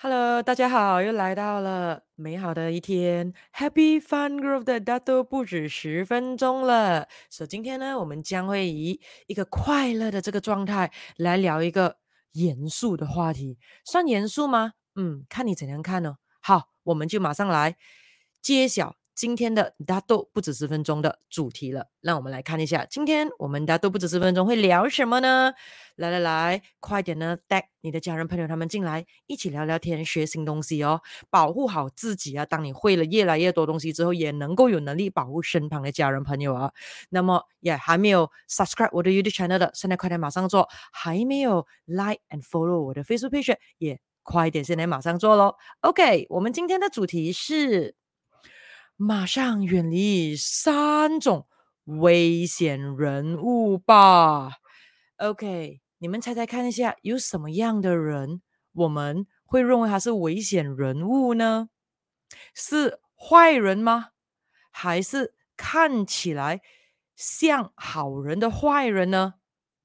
Hello，大家好，又来到了美好的一天，Happy Fun Growth 的大都不止十分钟了。所以今天呢，我们将会以一个快乐的这个状态来聊一个严肃的话题，算严肃吗？嗯，看你怎样看呢。好，我们就马上来揭晓。今天的大都不止十分钟的主题了，让我们来看一下，今天我们大都不止十分钟会聊什么呢？来来来，快点呢，带你的家人朋友他们进来，一起聊聊天，学新东西哦，保护好自己啊！当你会了越来越多东西之后，也能够有能力保护身旁的家人朋友啊。那么，也还没有 subscribe 我的 YouTube channel 的，现在快点马上做；还没有 like and follow 我的 Facebook page，也快点现在马上做喽。OK，我们今天的主题是。马上远离三种危险人物吧。OK，你们猜猜看一下，有什么样的人我们会认为他是危险人物呢？是坏人吗？还是看起来像好人的坏人呢？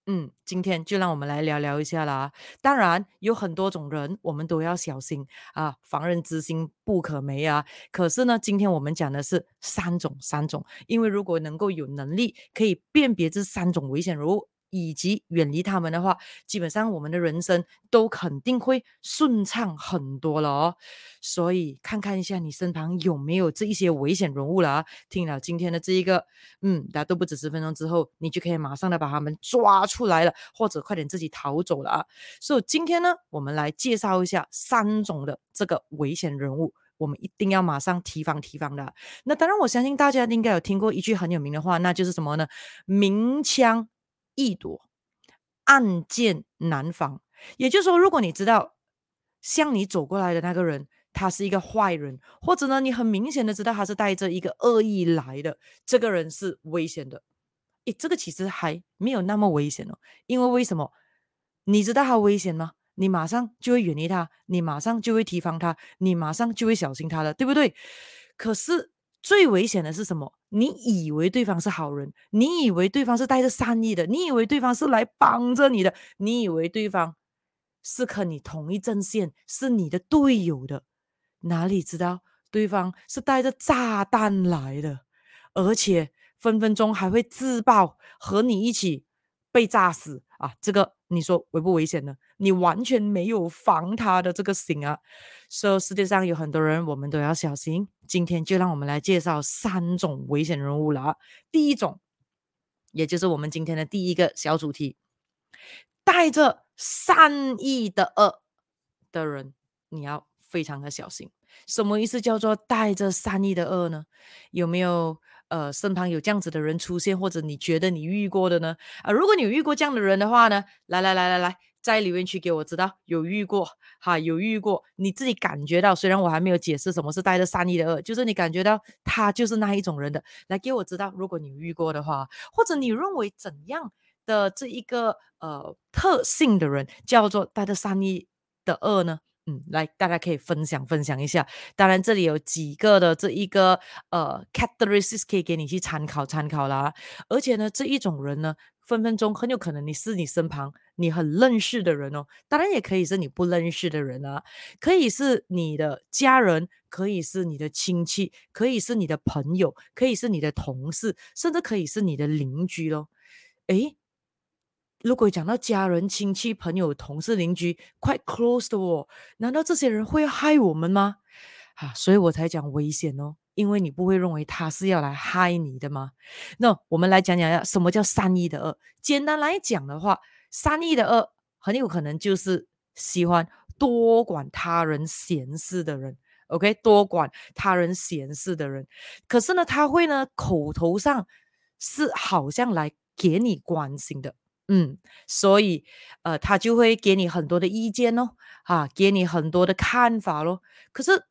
嗯，今天就让我们来聊聊一下啦。当然有很多种人，我们都要小心啊，防人之心不可没啊。可是呢，今天我们讲的是三种，三种，因为如果能够有能力可以辨别这三种危险人物。以及远离他们的话，基本上我们的人生都肯定会顺畅很多了哦。所以看看一下你身旁有没有这一些危险人物了啊。听了今天的这一个，嗯，大家都不止十分钟之后，你就可以马上的把他们抓出来了，或者快点自己逃走了啊。所以今天呢，我们来介绍一下三种的这个危险人物，我们一定要马上提防提防的。那当然，我相信大家应该有听过一句很有名的话，那就是什么呢？明枪。易躲，暗箭难防。也就是说，如果你知道向你走过来的那个人，他是一个坏人，或者呢，你很明显的知道他是带着一个恶意来的，这个人是危险的。诶，这个其实还没有那么危险哦。因为为什么？你知道他危险吗？你马上就会远离他，你马上就会提防他，你马上就会小心他了，对不对？可是。最危险的是什么？你以为对方是好人，你以为对方是带着善意的，你以为对方是来帮着你的，你以为对方是和你同一阵线，是你的队友的，哪里知道对方是带着炸弹来的，而且分分钟还会自爆和你一起被炸死啊！这个你说危不危险呢？你完全没有防他的这个心啊！所以世界上有很多人，我们都要小心。今天就让我们来介绍三种危险人物了啊！第一种，也就是我们今天的第一个小主题，带着善意的恶的人，你要非常的小心。什么意思叫做带着善意的恶呢？有没有呃身旁有这样子的人出现，或者你觉得你遇过的呢？啊，如果你有遇过这样的人的话呢，来来来来来。在留言区给我知道有遇过哈，有遇过，你自己感觉到，虽然我还没有解释什么是带着善意的恶，就是你感觉到他就是那一种人的，来给我知道，如果你遇过的话，或者你认为怎样的这一个呃特性的人叫做带着善意的恶呢？嗯，来大家可以分享分享一下。当然这里有几个的这一个呃 characteristics 可以给你去参考参考啦，而且呢这一种人呢。分分钟很有可能你是你身旁你很认识的人哦，当然也可以是你不认识的人啊，可以是你的家人，可以是你的亲戚，可以是你的朋友，可以是你的同事，甚至可以是你的邻居咯。诶，如果讲到家人、亲戚、朋友、同事、邻居，quite close 的哦，难道这些人会害我们吗？啊，所以我才讲危险哦。因为你不会认为他是要来害你的吗？那我们来讲讲呀，什么叫善意的恶？简单来讲的话，善意的恶很有可能就是喜欢多管他人闲事的人。OK，多管他人闲事的人，可是呢，他会呢口头上是好像来给你关心的，嗯，所以呃，他就会给你很多的意见哦，啊，给你很多的看法咯。可是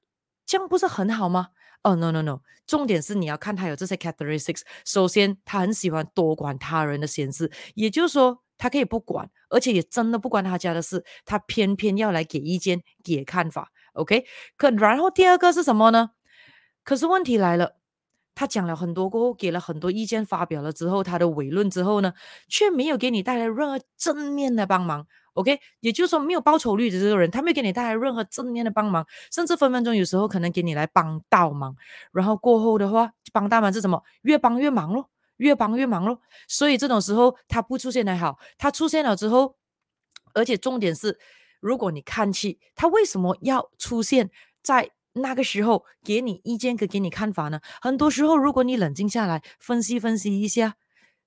这样不是很好吗？哦、，no no no，重点是你要看他有这些 characteristics。首先，他很喜欢多管他人的闲事，也就是说，他可以不管，而且也真的不关他家的事，他偏偏要来给意见、给看法。OK，可然后第二个是什么呢？可是问题来了，他讲了很多过后，给了很多意见，发表了之后，他的伟论之后呢，却没有给你带来任何正面的帮忙。OK，也就是说没有报酬率的这个人，他没有给你带来任何正面的帮忙，甚至分分钟有时候可能给你来帮倒忙，然后过后的话，帮倒忙是什么？越帮越忙咯，越帮越忙咯。所以这种时候他不出现还好，他出现了之后，而且重点是，如果你看清他为什么要出现在那个时候，给你意见跟给你看法呢？很多时候，如果你冷静下来分析分析一下。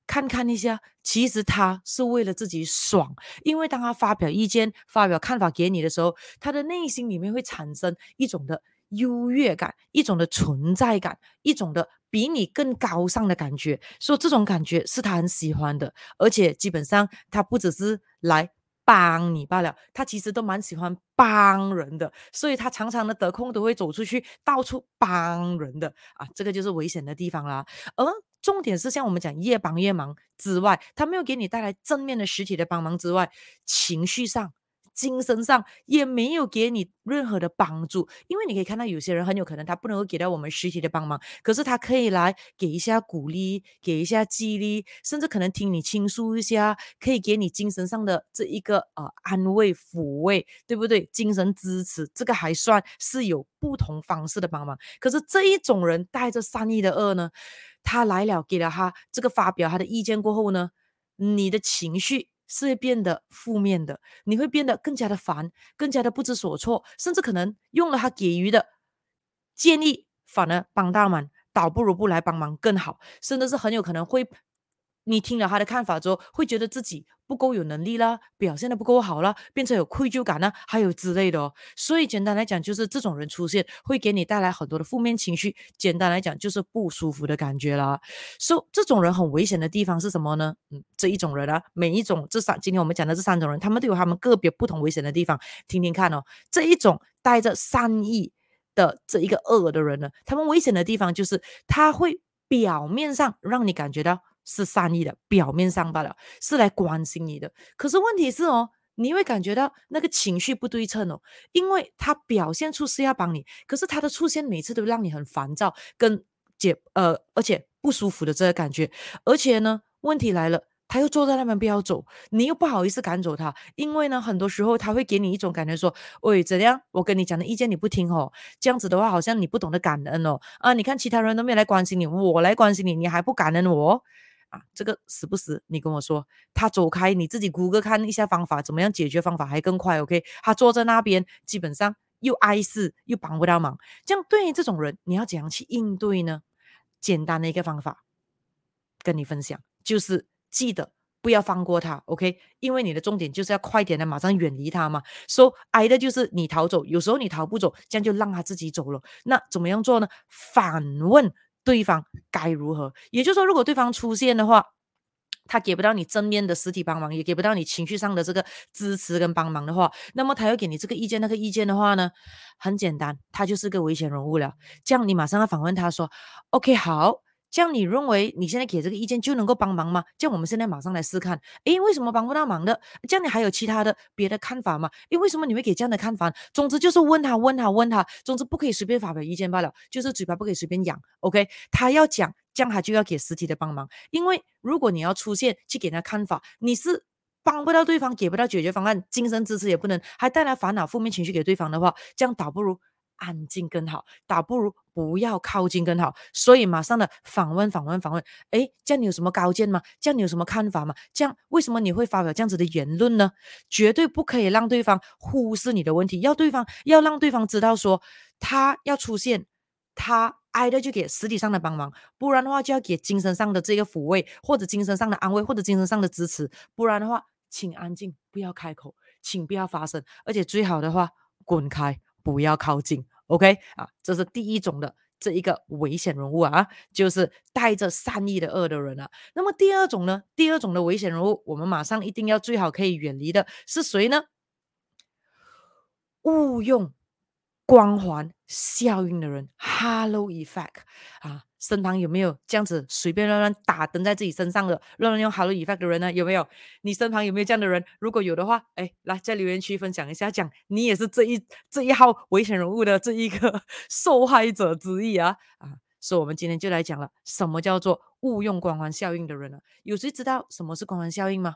看看一下，其实他是为了自己爽，因为当他发表意见、发表看法给你的时候，他的内心里面会产生一种的优越感，一种的存在感，一种的比你更高尚的感觉，所以这种感觉是他很喜欢的，而且基本上他不只是来帮你罢了，他其实都蛮喜欢帮人的，所以他常常的得空都会走出去到处帮人的啊，这个就是危险的地方啦，而。重点是像我们讲越帮越忙之外，他没有给你带来正面的实体的帮忙之外，情绪上、精神上也没有给你任何的帮助。因为你可以看到有些人很有可能他不能够给到我们实体的帮忙，可是他可以来给一下鼓励，给一下激励，甚至可能听你倾诉一下，可以给你精神上的这一个呃安慰、抚慰，对不对？精神支持，这个还算是有不同方式的帮忙。可是这一种人带着善意的恶呢？他来了，给了他这个发表他的意见过后呢，你的情绪是会变得负面的，你会变得更加的烦，更加的不知所措，甚至可能用了他给予的建议，反而帮倒忙，倒不如不来帮忙更好，甚至是很有可能会。你听了他的看法之后，会觉得自己不够有能力啦，表现得不够好啦，变成有愧疚感呢，还有之类的哦。所以简单来讲，就是这种人出现会给你带来很多的负面情绪。简单来讲，就是不舒服的感觉啦。所以这种人很危险的地方是什么呢？嗯，这一种人啊，每一种这三，今天我们讲的这三种人，他们都有他们个别不同危险的地方。听听看哦，这一种带着善意的这一个恶的人呢，他们危险的地方就是他会表面上让你感觉到。是善意的，表面上罢了，是来关心你的。可是问题是哦，你会感觉到那个情绪不对称哦，因为他表现出是要帮你，可是他的出现每次都让你很烦躁，跟解呃，而且不舒服的这个感觉。而且呢，问题来了，他又坐在那边不要走，你又不好意思赶走他，因为呢，很多时候他会给你一种感觉说，喂，怎样？我跟你讲的意见你不听哦，这样子的话好像你不懂得感恩哦。啊，你看其他人都没有来关心你，我来关心你，你还不感恩我？啊，这个时不时你跟我说，他走开，你自己谷歌看一下方法，怎么样解决方法还更快？OK，他坐在那边，基本上又碍事又帮不到忙，这样对于这种人，你要怎样去应对呢？简单的一个方法跟你分享，就是记得不要放过他，OK，因为你的重点就是要快点的马上远离他嘛。说、so, 挨的就是你逃走，有时候你逃不走，这样就让他自己走了。那怎么样做呢？反问。对方该如何？也就是说，如果对方出现的话，他给不到你正面的实体帮忙，也给不到你情绪上的这个支持跟帮忙的话，那么他要给你这个意见那个意见的话呢，很简单，他就是个危险人物了。这样你马上要反问他说：“OK，好。”这样你认为你现在给这个意见就能够帮忙吗？这样我们现在马上来试看，诶，为什么帮不到忙的？这样你还有其他的别的看法吗？诶，为什么你会给这样的看法？总之就是问他，问他，问他，总之不可以随便发表意见罢了，就是嘴巴不可以随便讲。OK，他要讲，这样他就要给实体的帮忙，因为如果你要出现去给他看法，你是帮不到对方，给不到解决方案，精神支持也不能，还带来烦恼、负面情绪给对方的话，这样倒不如。安静更好，倒不如不要靠近更好。所以马上的访问，访问，访问。诶，这样你有什么高见吗？这样你有什么看法吗？这样为什么你会发表这样子的言论呢？绝对不可以让对方忽视你的问题，要对方要让对方知道说他要出现，他挨着就给实体上的帮忙，不然的话就要给精神上的这个抚慰，或者精神上的安慰，或者精神上的支持。不然的话，请安静，不要开口，请不要发声，而且最好的话滚开。不要靠近，OK 啊，这是第一种的这一个危险人物啊，就是带着善意的恶的人啊。那么第二种呢？第二种的危险人物，我们马上一定要最好可以远离的是谁呢？误用光环效应的人，Hello Effect 啊。身旁有没有这样子随便乱乱打灯在自己身上的乱乱用 Halo Effect 的人呢？有没有？你身旁有没有这样的人？如果有的话，哎，来在留言区分享一下，讲你也是这一这一号危险人物的这一个 受害者之一啊啊！所以，我们今天就来讲了，什么叫做误用光环效应的人呢？有谁知道什么是光环效应吗？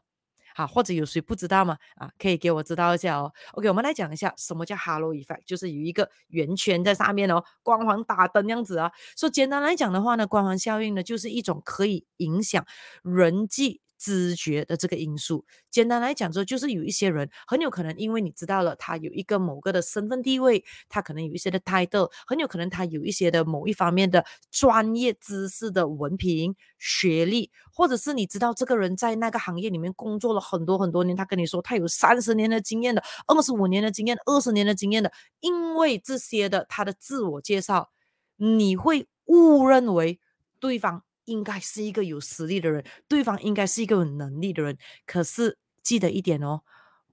啊，或者有谁不知道吗？啊，可以给我知道一下哦。OK，我们来讲一下什么叫 Halo Effect，就是有一个圆圈在上面哦，光环打灯样子啊。说简单来讲的话呢，光环效应呢，就是一种可以影响人际。知觉的这个因素，简单来讲说，就是有一些人很有可能，因为你知道了他有一个某个的身份地位，他可能有一些的 title，很有可能他有一些的某一方面的专业知识的文凭、学历，或者是你知道这个人在那个行业里面工作了很多很多年，他跟你说他有三十年的经验的、二十五年的经验、二十年的经验的，因为这些的他的自我介绍，你会误认为对方。应该是一个有实力的人，对方应该是一个有能力的人。可是记得一点哦，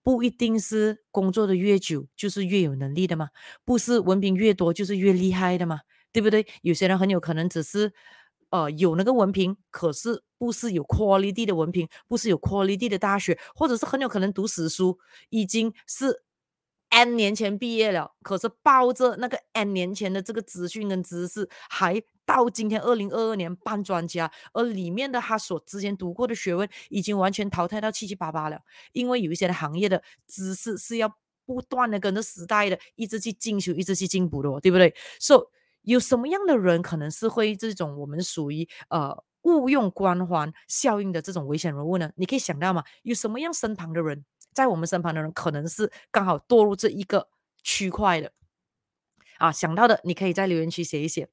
不一定是工作的越久就是越有能力的嘛，不是文凭越多就是越厉害的嘛，对不对？有些人很有可能只是呃有那个文凭，可是不是有 quality 的文凭，不是有 quality 的大学，或者是很有可能读死书，已经是 N 年前毕业了，可是抱着那个 N 年前的这个资讯跟知识还。到今天二零二二年半专家，而里面的他所之前读过的学问已经完全淘汰到七七八八了，因为有一些的行业的知识是要不断的跟着时代的一直去进修，一直去进步的，哦对不对？所、so, 以有什么样的人可能是会这种我们属于呃误用光环效应的这种危险人物呢？你可以想到吗？有什么样身旁的人，在我们身旁的人可能是刚好堕入这一个区块的啊？想到的你可以在留言区写一写。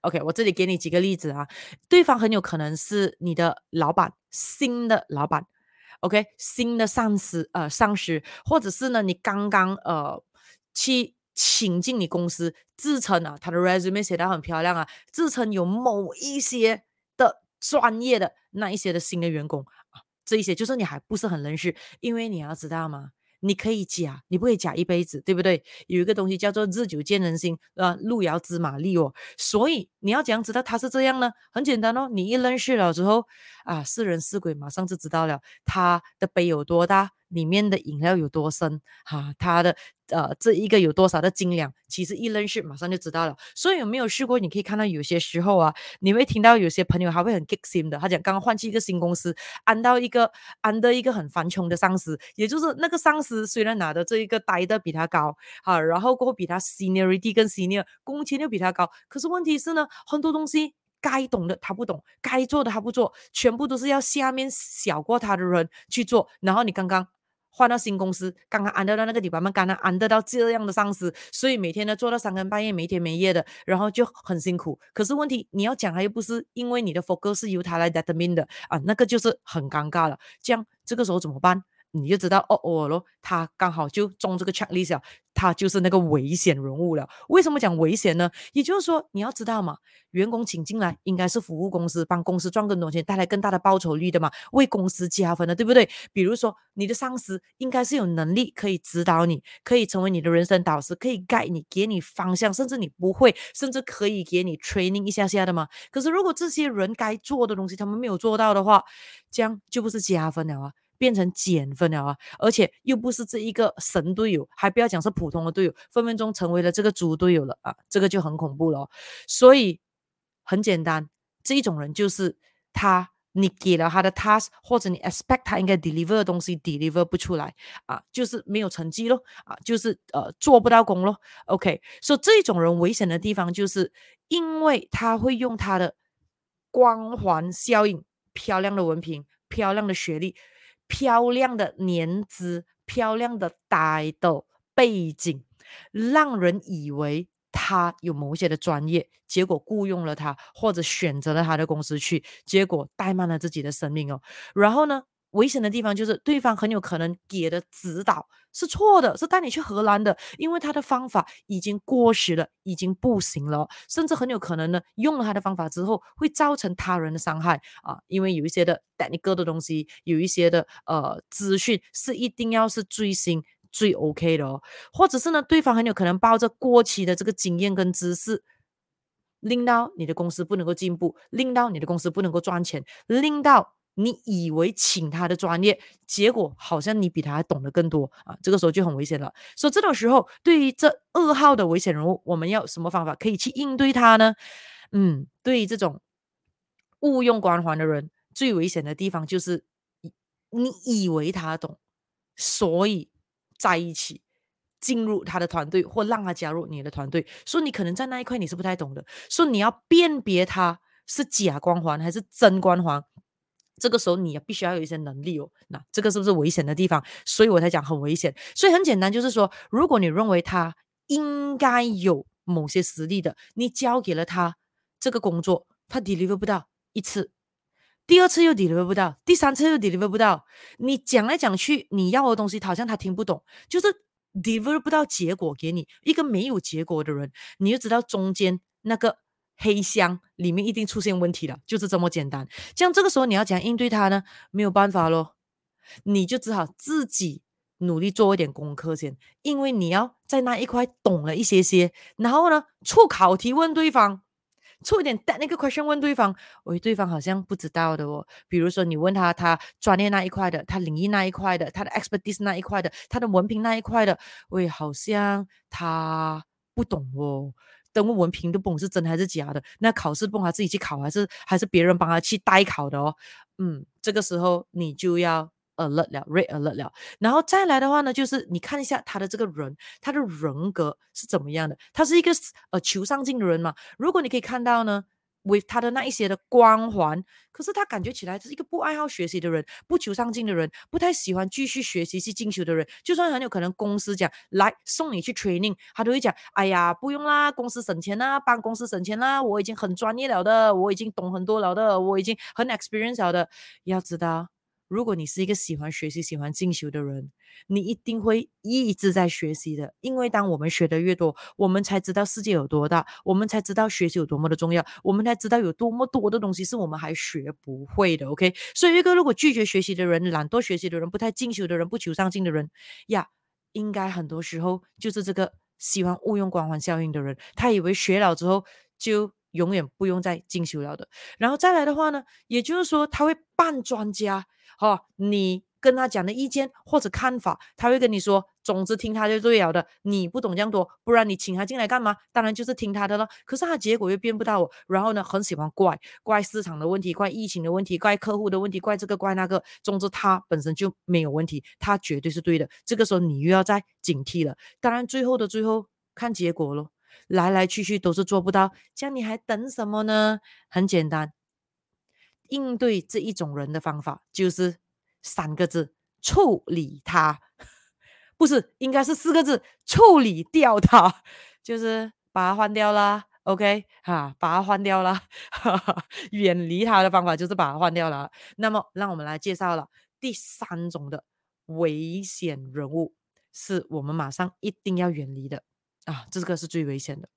OK，我这里给你几个例子啊，对方很有可能是你的老板，新的老板，OK，新的上司，呃，上司，或者是呢，你刚刚呃去请进你公司，自称啊，他的 resume 写得很漂亮啊，自称有某一些的专业的那一些的新的员工，这一些就是你还不是很认识，因为你要知道嘛？你可以假，你不可以假一辈子，对不对？有一个东西叫做日久见人心，啊，路遥知马力哦。所以你要怎样知道他是这样呢？很简单哦，你一认识了之后，啊，是人是鬼，马上就知道了。他的杯有多大？里面的饮料有多深？哈、啊，他的呃，这一个有多少的斤两？其实一认识马上就知道了。所以有没有试过？你可以看到有些时候啊，你会听到有些朋友还会很激心的，他讲刚刚换去一个新公司，安到一个安的一个很繁穷的上司，也就是那个上司虽然拿的这一个待的比他高，啊，然后过后比他 seniority 跟 senior 工钱又比他高，可是问题是呢，很多东西该懂的他不懂，该做的他不做，全部都是要下面小过他的人去做，然后你刚刚。换到新公司，刚刚安得到那个地方嘛，刚刚安得到这样的上司，所以每天呢做到三更半夜，没天没夜的，然后就很辛苦。可是问题你要讲，他又不是因为你的 focus 是由他来 determine 的啊，那个就是很尴尬了。这样这个时候怎么办？你就知道哦哦喽，他刚好就中这个 checklist 了，他就是那个危险人物了。为什么讲危险呢？也就是说，你要知道嘛，员工请进来应该是服务公司，帮公司赚更多钱，带来更大的报酬率的嘛，为公司加分的，对不对？比如说，你的上司应该是有能力可以指导你，可以成为你的人生导师，可以 guide 你，给你方向，甚至你不会，甚至可以给你 training 一下下的嘛。可是如果这些人该做的东西他们没有做到的话，这样就不是加分了啊。变成减分了啊！而且又不是这一个神队友，还不要讲是普通的队友，分分钟成为了这个猪队友了啊！这个就很恐怖了。所以很简单，这一种人就是他，你给了他的 task 或者你 expect 他应该 deliver 的东西 deliver 不出来啊，就是没有成绩咯啊，就是呃做不到工咯。OK，所以这种人危险的地方就是因为他会用他的光环效应、漂亮的文凭、漂亮的学历。漂亮的年资，漂亮的待的背景，让人以为他有某些的专业，结果雇佣了他，或者选择了他的公司去，结果怠慢了自己的生命哦。然后呢？危险的地方就是对方很有可能给的指导是错的，是带你去荷兰的，因为他的方法已经过时了，已经不行了，甚至很有可能呢，用了他的方法之后会造成他人的伤害啊，因为有一些的 d a n 的东西，有一些的呃资讯是一定要是最新最 OK 的哦，或者是呢，对方很有可能抱着过期的这个经验跟知识，令到你的公司不能够进步，令到你的公司不能够赚钱，令到。你以为请他的专业，结果好像你比他还懂得更多啊！这个时候就很危险了。所以这种时候，对于这二号的危险人物，我们要什么方法可以去应对他呢？嗯，对于这种误用光环的人，最危险的地方就是你以为他懂，所以在一起进入他的团队，或让他加入你的团队。所以你可能在那一块你是不太懂的，所以你要辨别他是假光环还是真光环。这个时候你也必须要有一些能力哦。那这个是不是危险的地方？所以我才讲很危险。所以很简单，就是说，如果你认为他应该有某些实力的，你交给了他这个工作，他 deliver 不到一次，第二次又 deliver 不到，第三次又 deliver 不到，你讲来讲去，你要的东西好像他听不懂，就是 deliver 不到结果给你。一个没有结果的人，你就知道中间那个。黑箱里面一定出现问题了，就是这么简单。这样这个时候你要怎样应对他呢？没有办法咯，你就只好自己努力做一点功课先，因为你要在那一块懂了一些些，然后呢，出考题问对方，出一点 technical question 问对方，喂，对方好像不知道的哦。比如说你问他，他专业那一块的，他领域那一块的，他的 expertise 那一块的，他的文凭那一块的，喂，好像他不懂哦。登录文凭都不懂是真还是假的，那考试不懂他自己去考还是还是别人帮他去代考的哦。嗯，这个时候你就要 alert 了，read alert 了。然后再来的话呢，就是你看一下他的这个人，他的人格是怎么样的？他是一个呃求上进的人嘛？如果你可以看到呢。为他的那一些的光环，可是他感觉起来是一个不爱好学习的人，不求上进的人，不太喜欢继续学习去进修的人。就算很有可能公司讲来送你去 training，他都会讲：哎呀，不用啦，公司省钱啦，帮公司省钱啦，我已经很专业了的，我已经懂很多了的，我已经很 experience 了的。要知道。如果你是一个喜欢学习、喜欢进修的人，你一定会一直在学习的。因为当我们学的越多，我们才知道世界有多大，我们才知道学习有多么的重要，我们才知道有多么多的东西是我们还学不会的。OK，所以一个如果拒绝学习的人、懒惰学习的人、不太进修的人、不求上进的人呀，应该很多时候就是这个喜欢误用光环效应的人，他以为学了之后就永远不用再进修了的。然后再来的话呢，也就是说他会扮专家。好、哦，你跟他讲的意见或者看法，他会跟你说，总之听他就对了的。你不懂这样多，不然你请他进来干嘛？当然就是听他的了。可是他结果又变不到我，然后呢，很喜欢怪怪市场的问题，怪疫情的问题，怪客户的问题，怪这个怪那个。总之他本身就没有问题，他绝对是对的。这个时候你又要再警惕了。当然最后的最后看结果咯，来来去去都是做不到，这样你还等什么呢？很简单。应对这一种人的方法就是三个字：处理他，不是，应该是四个字：处理掉他，就是把他换掉了。OK，哈，把他换掉了，哈哈，远离他的方法就是把他换掉了。那么，让我们来介绍了第三种的危险人物，是我们马上一定要远离的啊，这个是最危险的。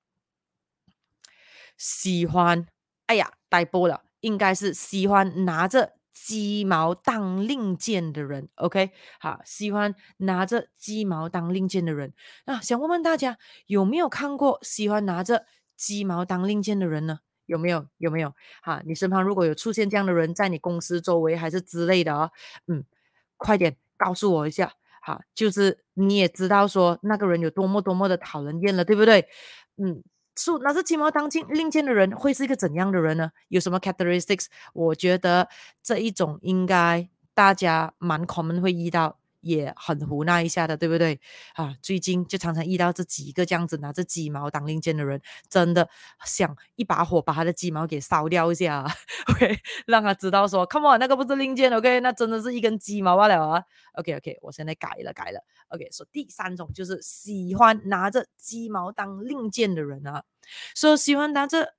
喜欢，哎呀，呆波了。应该是喜欢拿着鸡毛当令箭的人，OK？好，喜欢拿着鸡毛当令箭的人。那想问问大家，有没有看过喜欢拿着鸡毛当令箭的人呢？有没有？有没有？哈，你身旁如果有出现这样的人，在你公司周围还是之类的哦，嗯，快点告诉我一下，哈，就是你也知道说那个人有多么多么的讨人厌了，对不对？嗯。树，那是鸡毛当令箭的人会是一个怎样的人呢？有什么 characteristics？我觉得这一种应该大家蛮 common 会遇到，也很胡闹一下的，对不对？啊，最近就常常遇到这几个这样子拿着鸡毛当令箭的人，真的想一把火把他的鸡毛给烧掉一下，OK，让他知道说，come on，那个不是令箭，OK，那真的是一根鸡毛罢了啊，OK OK，我现在改了改了。OK，说、第三种就是喜欢拿着鸡毛当令箭的人啊。说、喜欢拿着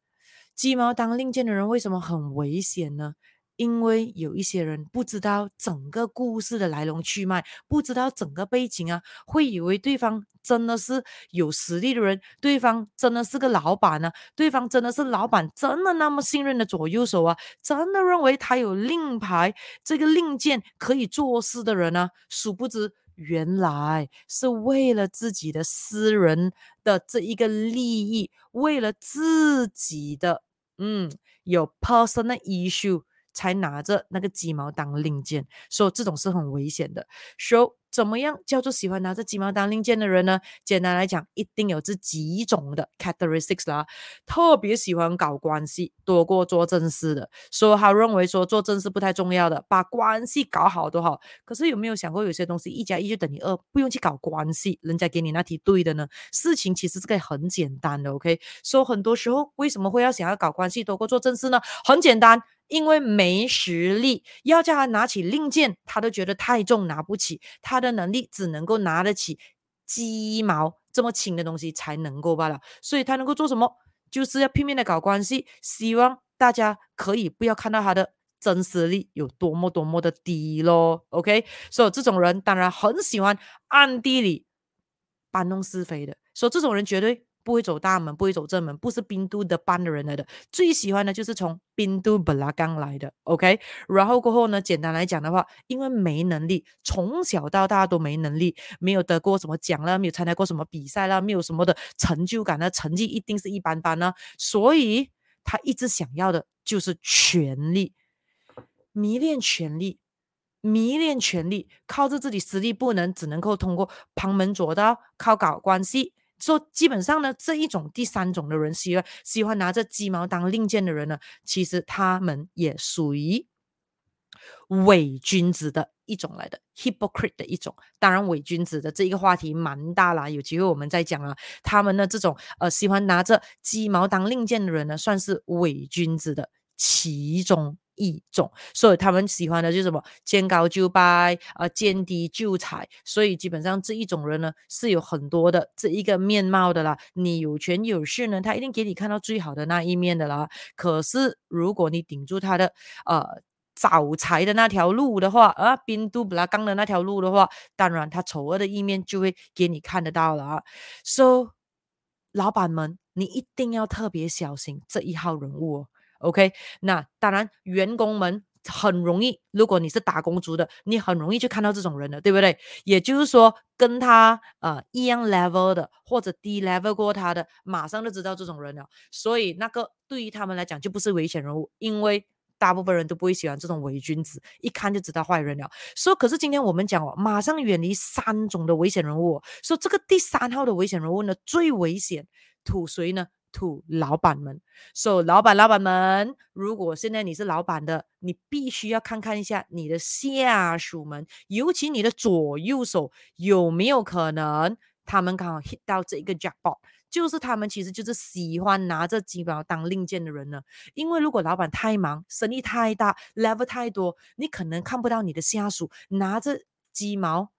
鸡毛当令箭的人为什么很危险呢？因为有一些人不知道整个故事的来龙去脉，不知道整个背景啊，会以为对方真的是有实力的人，对方真的是个老板呢、啊，对方真的是老板，真的那么信任的左右手啊，真的认为他有令牌这个令箭可以做事的人呢、啊，殊不知。原来是为了自己的私人的这一个利益，为了自己的嗯有 personal issue 才拿着那个鸡毛当令箭，所以这种是很危险的。So 怎么样叫做喜欢拿着鸡毛当令箭的人呢？简单来讲，一定有这几种的 characteristics 啦。特别喜欢搞关系多过做正事的，所以他认为说做正事不太重要的，把关系搞好都好。可是有没有想过，有些东西一加一就等于二，不用去搞关系，人家给你那题对的呢？事情其实是可以很简单的，OK？所以很多时候为什么会要想要搞关系多过做正事呢？很简单。因为没实力，要叫他拿起令箭，他都觉得太重，拿不起。他的能力只能够拿得起鸡毛这么轻的东西才能够罢了。所以他能够做什么？就是要拼命的搞关系，希望大家可以不要看到他的真实力有多么多么的低咯。OK，所以这种人当然很喜欢暗地里搬弄是非的，所以这种人绝对。不会走大门，不会走正门，不是宾都的班的人来的。最喜欢的就是从宾都本拉刚来的，OK。然后过后呢，简单来讲的话，因为没能力，从小到大都没能力，没有得过什么奖啦，没有参加过什么比赛啦，没有什么的成就感了，成绩一定是一般般呢。所以他一直想要的就是权力，迷恋权力，迷恋权力，靠着自己实力不能，只能够通过旁门左道，靠搞关系。说基本上呢，这一种第三种的人喜欢喜欢拿着鸡毛当令箭的人呢，其实他们也属于伪君子的一种来的，hypocrite 的一种。当然，伪君子的这一个话题蛮大啦，有机会我们再讲啊。他们的这种呃喜欢拿着鸡毛当令箭的人呢，算是伪君子的其中。一种，所以他们喜欢的就是什么见高就拜啊，见低就踩，所以基本上这一种人呢是有很多的这一个面貌的啦。你有权有势呢，他一定给你看到最好的那一面的啦。可是如果你顶住他的呃找财的那条路的话，啊，宾都布拉冈的那条路的话，当然他丑恶的一面就会给你看得到了啊。So，老板们，你一定要特别小心这一号人物哦。OK，那当然，员工们很容易。如果你是打工族的，你很容易就看到这种人了，对不对？也就是说，跟他呃一样 level 的或者低 level 过他的，马上就知道这种人了。所以那个对于他们来讲就不是危险人物，因为大部分人都不会喜欢这种伪君子，一看就知道坏人了。所以，可是今天我们讲哦，马上远离三种的危险人物。说这个第三号的危险人物呢，最危险，土谁呢？to 老板们，so 老板老板们，如果现在你是老板的，你必须要看看一下你的下属们，尤其你的左右手有没有可能他们刚好 hit 到这一个 jackpot，就是他们其实就是喜欢拿着鸡毛当令箭的人呢。因为如果老板太忙，生意太大，level 太多，你可能看不到你的下属拿着鸡毛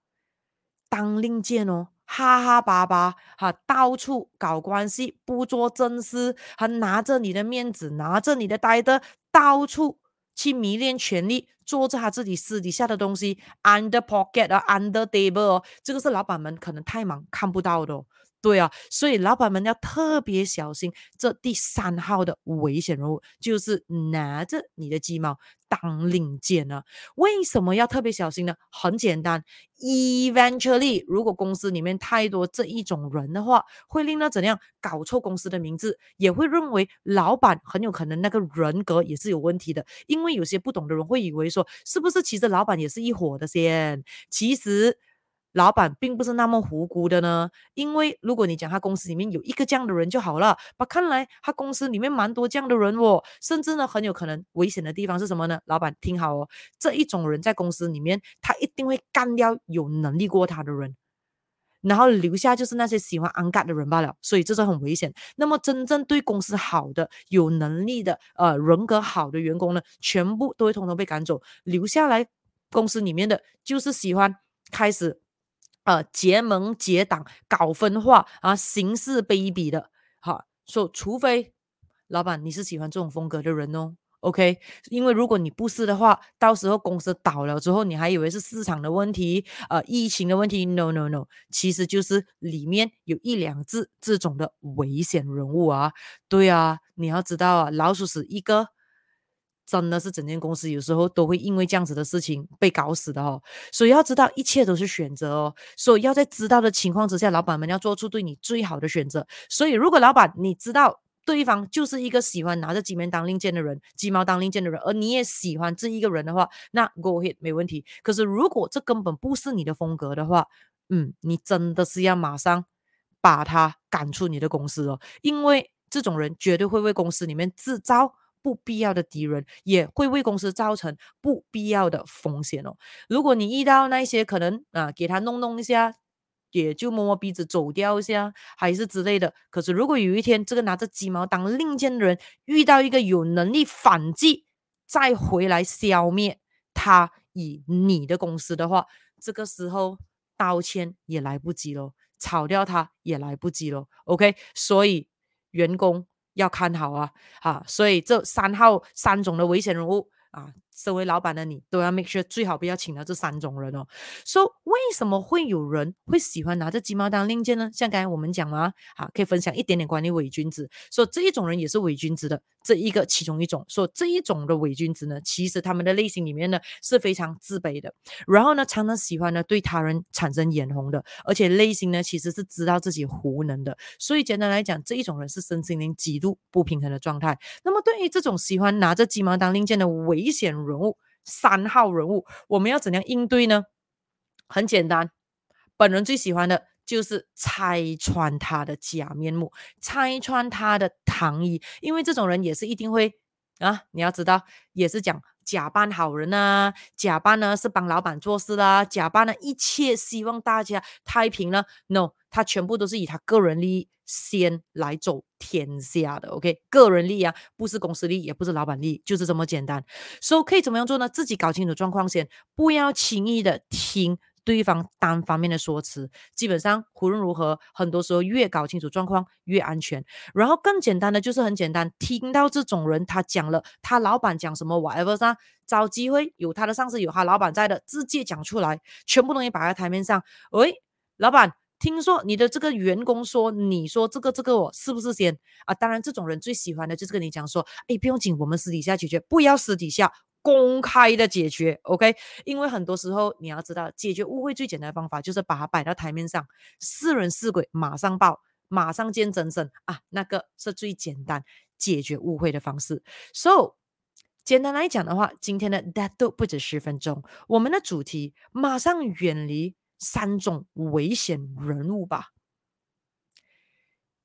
当令箭哦。哈哈巴巴，哈，到处搞关系，不做正事，还拿着你的面子，拿着你的袋的，到处去迷恋权力，做着他自己私底下的东西，under pocket 啊，under table 哦，这个是老板们可能太忙看不到的哦。对啊，所以老板们要特别小心，这第三号的危险人物就是拿着你的鸡毛当令箭呢。为什么要特别小心呢？很简单，eventually，如果公司里面太多这一种人的话，会令到怎样搞错公司的名字，也会认为老板很有可能那个人格也是有问题的。因为有些不懂的人会以为说，是不是其实老板也是一伙的先？其实。老板并不是那么无辜的呢，因为如果你讲他公司里面有一个这样的人就好了，把看来他公司里面蛮多这样的人哦，甚至呢很有可能危险的地方是什么呢？老板听好哦，这一种人在公司里面，他一定会干掉有能力过他的人，然后留下就是那些喜欢安干的人罢了，所以这是很危险。那么真正对公司好的、有能力的、呃人格好的员工呢，全部都会统统被赶走，留下来公司里面的就是喜欢开始。呃，结盟结党，搞分化啊，行事卑鄙的，哈，说除非老板你是喜欢这种风格的人哦，OK，因为如果你不是的话，到时候公司倒了之后，你还以为是市场的问题，呃，疫情的问题，no no no，其实就是里面有一两只这种的危险人物啊，对啊，你要知道啊，老鼠屎一个。真的是整间公司有时候都会因为这样子的事情被搞死的哦，所以要知道一切都是选择哦，所以要在知道的情况之下，老板们要做出对你最好的选择。所以如果老板你知道对方就是一个喜欢拿着鸡毛当令箭的人，鸡毛当令箭的人，而你也喜欢这一个人的话，那 go ahead 没问题。可是如果这根本不是你的风格的话，嗯，你真的是要马上把他赶出你的公司哦，因为这种人绝对会为公司里面制造不必要的敌人，也会为公司造成不必要的风险哦。如果你遇到那些可能啊，给他弄弄一下。也就摸摸鼻子走掉一下，还是之类的。可是如果有一天这个拿着鸡毛当令箭的人遇到一个有能力反击，再回来消灭他以你的公司的话，这个时候道歉也来不及了，炒掉他也来不及了。OK，所以员工要看好啊，啊，所以这三号三种的危险人物啊。身为老板的你，都要 make sure 最好不要请到这三种人哦。说、为什么会有人会喜欢拿着鸡毛当令箭呢？像刚才我们讲嘛，啊，可以分享一点点关于伪君子。说、这一种人也是伪君子的这一个其中一种。说、这一种的伪君子呢，其实他们的类型里面呢是非常自卑的，然后呢常常喜欢呢对他人产生眼红的，而且内心呢其实是知道自己无能的。所以简单来讲，这一种人是身心灵极度不平衡的状态。那么对于这种喜欢拿着鸡毛当令箭的危险人，人物三号人物，我们要怎样应对呢？很简单，本人最喜欢的就是拆穿他的假面目，拆穿他的糖衣，因为这种人也是一定会啊，你要知道，也是讲假扮好人啊，假扮呢是帮老板做事啦，假扮呢一切希望大家太平了，no，他全部都是以他个人利益。先来走天下的，OK，个人利益啊，不是公司利益，也不是老板利益，就是这么简单。所以可以怎么样做呢？自己搞清楚状况先，不要轻易的听对方单方面的说辞。基本上无论如何，很多时候越搞清楚状况越安全。然后更简单的就是很简单，听到这种人他讲了，他老板讲什么，whatever 上，找机会有他的上司有他老板在的，直接讲出来，全部东西摆在台面上。喂，老板。听说你的这个员工说，你说这个这个我是不是先啊？当然，这种人最喜欢的就是跟你讲说，哎，不用紧，我们私底下解决，不要私底下公开的解决，OK？因为很多时候你要知道，解决误会最简单的方法就是把它摆到台面上，是人是鬼马上报，马上见真身啊，那个是最简单解决误会的方式。So，简单来讲的话，今天的 That 都不止十分钟，我们的主题马上远离。三种危险人物吧，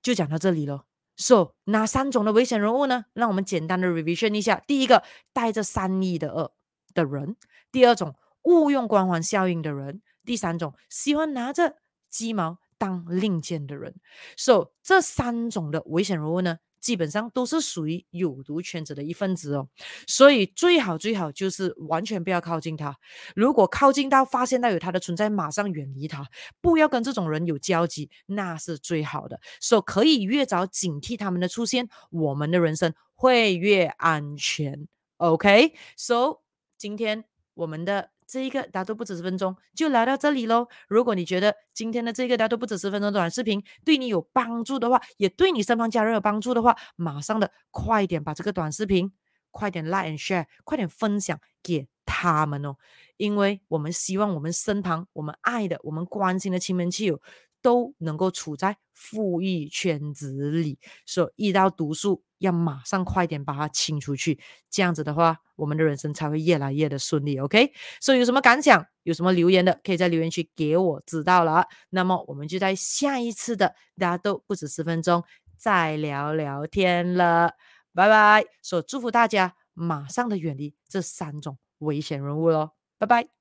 就讲到这里了。So，哪三种的危险人物呢？让我们简单的 revision 一下。第一个，带着善意的恶的人；第二种，误用光环效应的人；第三种，喜欢拿着鸡毛当令箭的人。So，这三种的危险人物呢？基本上都是属于有毒圈子的一份子哦，所以最好最好就是完全不要靠近他。如果靠近到发现到有他的存在，马上远离他，不要跟这种人有交集，那是最好的。所以可以越早警惕他们的出现，我们的人生会越安全。OK，So，今天我们的。这一个大都不止十分钟，就来到这里喽。如果你觉得今天的这个大都不止十分钟短视频对你有帮助的话，也对你身旁家人有帮助的话，马上的快点把这个短视频快点 like and share，快点分享给他们哦。因为我们希望我们身旁、我们爱的、我们关心的亲朋戚友。都能够处在富裕圈子里，所以遇到毒素要马上快点把它清出去，这样子的话，我们的人生才会越来越的顺利。OK，所以有什么感想，有什么留言的，可以在留言区给我知道了。那么我们就在下一次的大家都不止十分钟再聊聊天了，拜拜。所以祝福大家马上的远离这三种危险人物喽，拜拜。